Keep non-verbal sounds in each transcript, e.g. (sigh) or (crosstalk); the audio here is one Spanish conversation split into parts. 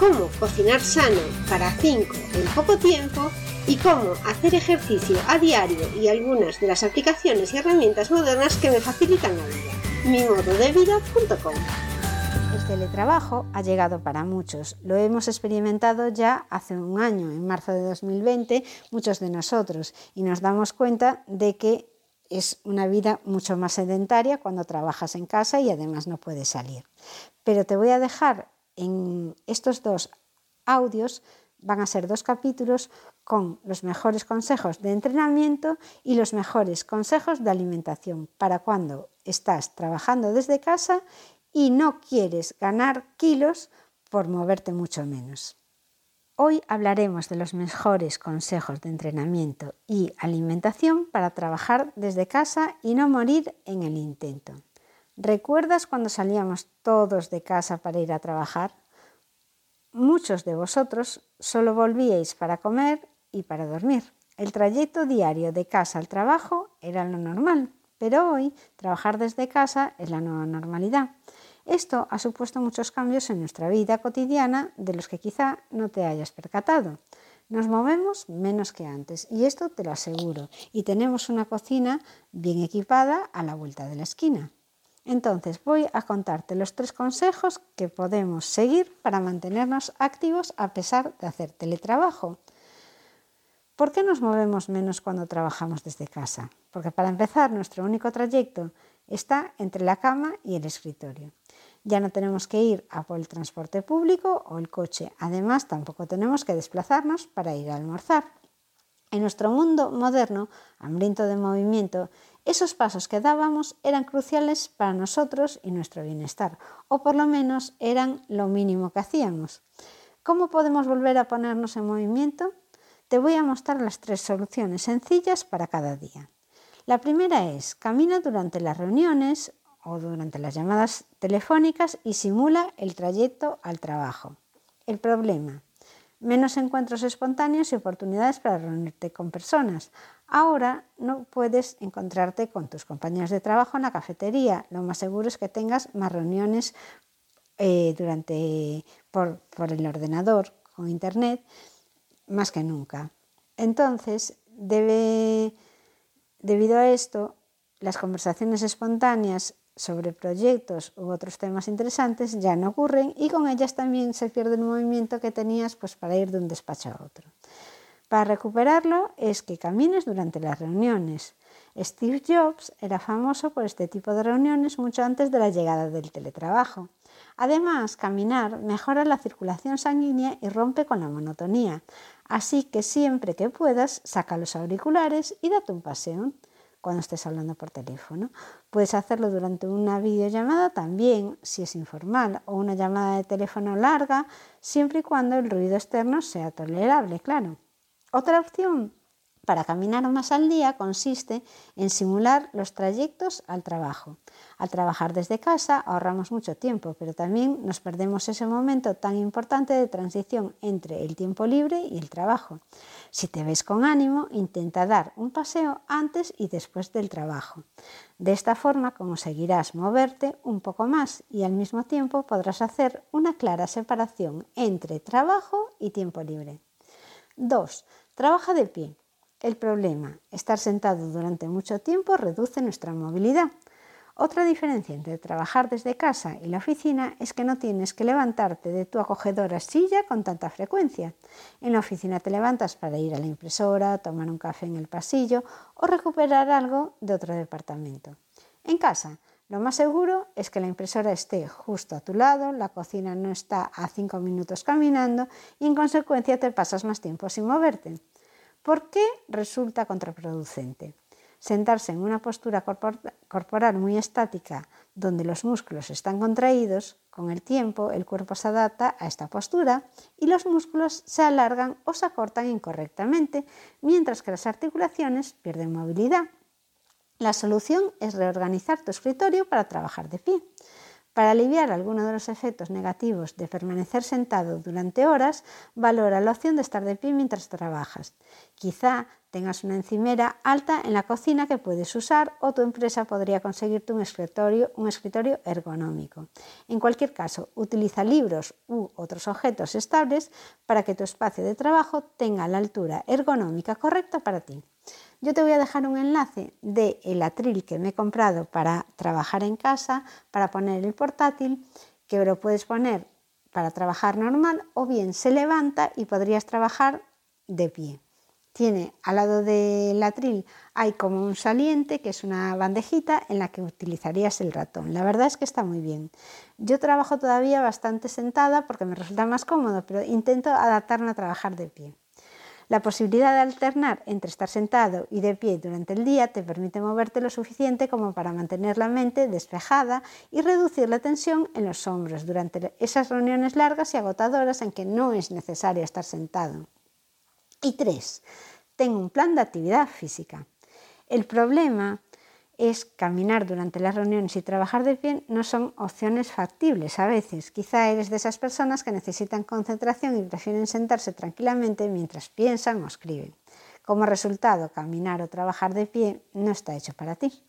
cómo cocinar sano para 5 en poco tiempo y cómo hacer ejercicio a diario y algunas de las aplicaciones y herramientas modernas que me facilitan la vida. mimododevida.com El teletrabajo ha llegado para muchos. Lo hemos experimentado ya hace un año, en marzo de 2020, muchos de nosotros, y nos damos cuenta de que es una vida mucho más sedentaria cuando trabajas en casa y además no puedes salir. Pero te voy a dejar en estos dos audios van a ser dos capítulos con los mejores consejos de entrenamiento y los mejores consejos de alimentación para cuando estás trabajando desde casa y no quieres ganar kilos por moverte mucho menos. Hoy hablaremos de los mejores consejos de entrenamiento y alimentación para trabajar desde casa y no morir en el intento. ¿Recuerdas cuando salíamos todos de casa para ir a trabajar? Muchos de vosotros solo volvíais para comer y para dormir. El trayecto diario de casa al trabajo era lo normal, pero hoy trabajar desde casa es la nueva normalidad. Esto ha supuesto muchos cambios en nuestra vida cotidiana de los que quizá no te hayas percatado. Nos movemos menos que antes y esto te lo aseguro. Y tenemos una cocina bien equipada a la vuelta de la esquina. Entonces voy a contarte los tres consejos que podemos seguir para mantenernos activos a pesar de hacer teletrabajo. ¿Por qué nos movemos menos cuando trabajamos desde casa? Porque para empezar nuestro único trayecto está entre la cama y el escritorio. Ya no tenemos que ir a por el transporte público o el coche. Además, tampoco tenemos que desplazarnos para ir a almorzar. En nuestro mundo moderno, hambriento de movimiento, esos pasos que dábamos eran cruciales para nosotros y nuestro bienestar, o por lo menos eran lo mínimo que hacíamos. ¿Cómo podemos volver a ponernos en movimiento? Te voy a mostrar las tres soluciones sencillas para cada día. La primera es camina durante las reuniones o durante las llamadas telefónicas y simula el trayecto al trabajo. El problema, menos encuentros espontáneos y oportunidades para reunirte con personas. Ahora no puedes encontrarte con tus compañeros de trabajo en la cafetería. Lo más seguro es que tengas más reuniones eh, durante, por, el ordenador, con internet, más que nunca. Entonces, debe, debido a esto, las conversaciones espontáneas sobre proyectos u otros temas interesantes ya no ocurren y con ellas también se pierde el movimiento que tenías pues, para ir de un despacho a otro. Para recuperarlo es que camines durante las reuniones. Steve Jobs era famoso por este tipo de reuniones mucho antes de la llegada del teletrabajo. Además, caminar mejora la circulación sanguínea y rompe con la monotonía. Así que siempre que puedas, saca los auriculares y date un paseo cuando estés hablando por teléfono. Puedes hacerlo durante una videollamada también, si es informal, o una llamada de teléfono larga, siempre y cuando el ruido externo sea tolerable, claro. Otra opción para caminar más al día consiste en simular los trayectos al trabajo. Al trabajar desde casa ahorramos mucho tiempo, pero también nos perdemos ese momento tan importante de transición entre el tiempo libre y el trabajo. Si te ves con ánimo, intenta dar un paseo antes y después del trabajo. De esta forma conseguirás moverte un poco más y al mismo tiempo podrás hacer una clara separación entre trabajo y tiempo libre. 2. Trabaja de pie. El problema, estar sentado durante mucho tiempo reduce nuestra movilidad. Otra diferencia entre trabajar desde casa y la oficina es que no tienes que levantarte de tu acogedora silla con tanta frecuencia. En la oficina te levantas para ir a la impresora, tomar un café en el pasillo o recuperar algo de otro departamento. En casa Lo más seguro es que la impresora esté justo a tu lado, la cocina no está a 5 minutos caminando y en consecuencia te pasas más tiempo sin moverte. ¿Por qué resulta contraproducente? Sentarse en una postura corporal muy estática donde los músculos están contraídos, con el tiempo el cuerpo se adapta a esta postura y los músculos se alargan o se acortan incorrectamente, mientras que las articulaciones pierden movilidad. La solución es reorganizar tu escritorio para trabajar de pie. Para aliviar alguno de los efectos negativos de permanecer sentado durante horas, valora la opción de estar de pie mientras trabajas. Quizá tengas una encimera alta en la cocina que puedes usar o tu empresa podría conseguirte un escritorio, un escritorio ergonómico. En cualquier caso, utiliza libros u otros objetos estables para que tu espacio de trabajo tenga la altura ergonómica correcta para ti. Yo te voy a dejar un enlace de el atril que me he comprado para trabajar en casa, para poner el portátil, que lo puedes poner para trabajar normal o bien se levanta y podrías trabajar de pie. Tiene al lado del atril hay como un saliente que es una bandejita en la que utilizarías el ratón. La verdad es que está muy bien. Yo trabajo todavía bastante sentada porque me resulta más cómodo, pero intento adaptarme a trabajar de pie. La posibilidad de alternar entre estar sentado y de pie durante el día te permite moverte lo suficiente como para mantener la mente despejada y reducir la tensión en los hombros durante esas reuniones largas y agotadoras en que no es necesario estar sentado. Y tres, tengo un plan de actividad física. El problema es caminar durante las reuniones y trabajar de pie no son opciones factibles a veces. Quizá eres de esas personas que necesitan concentración y prefieren sentarse tranquilamente mientras piensan o escriben. Como resultado, caminar o trabajar de pie no está hecho para ti.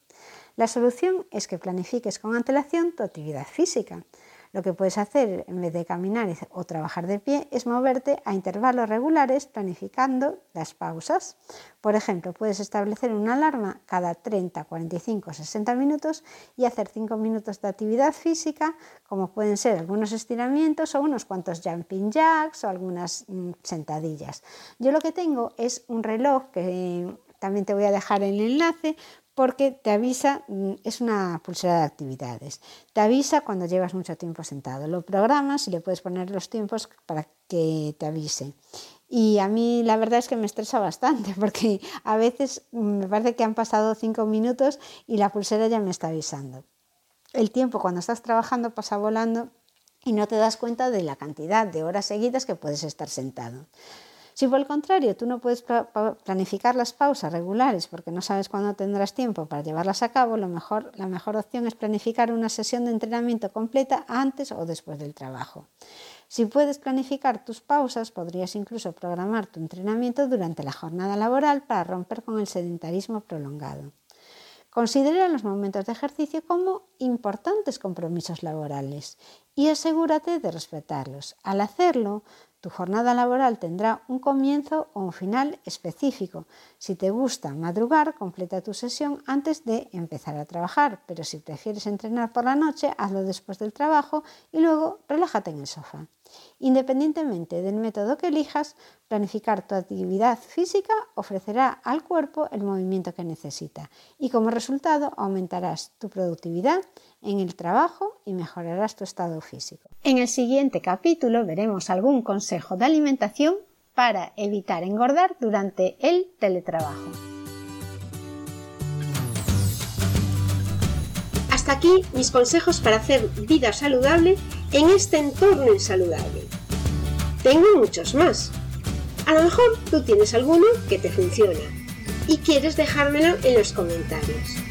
La solución es que planifiques con antelación tu actividad física. Lo que puedes hacer en vez de caminar o trabajar de pie es moverte a intervalos regulares planificando las pausas. Por ejemplo, puedes establecer una alarma cada 30, 45, 60 minutos y hacer 5 minutos de actividad física, como pueden ser algunos estiramientos o unos cuantos jumping jacks o algunas mm, sentadillas. Yo lo que tengo es un reloj que también te voy a dejar el enlace porque te avisa, mm, es una pulsera de actividades, te avisa cuando llevas mucho tiempo sentado, lo programas y le puedes poner los tiempos para que te avise. Y a mí la verdad es que me estresa bastante (laughs) porque a veces mm, me parece que han pasado cinco minutos y la pulsera ya me está avisando. El tiempo cuando estás trabajando pasa volando y no te das cuenta de la cantidad de horas seguidas que puedes estar sentado. Si por el contrario tú no puedes planificar las pausas regulares porque no sabes cuándo tendrás tiempo para llevarlas a cabo, lo mejor, la mejor opción es planificar una sesión de entrenamiento completa antes o después del trabajo. Si puedes planificar tus pausas, podrías incluso programar tu entrenamiento durante la jornada laboral para romper con el sedentarismo prolongado. Considera los momentos de ejercicio como importantes compromisos laborales y asegúrate de respetarlos. Al hacerlo, tu jornada laboral tendrá un comienzo o un final específico. Si te gusta madrugar, completa tu sesión antes de empezar a trabajar, pero si prefieres entrenar por la noche, hazlo después del trabajo y luego relájate en el sofá. Independientemente del método que elijas, planificar tu actividad física ofrecerá al cuerpo el movimiento que necesita y como resultado aumentarás tu productividad en el trabajo y mejorarás tu estado físico. En el siguiente capítulo veremos algún consejo de alimentación para evitar engordar durante el teletrabajo. Hasta aquí mis consejos para hacer vida saludable en este entorno insaludable. Tengo muchos más. A lo mejor tú tienes alguno que te funciona y quieres dejármelo en los comentarios.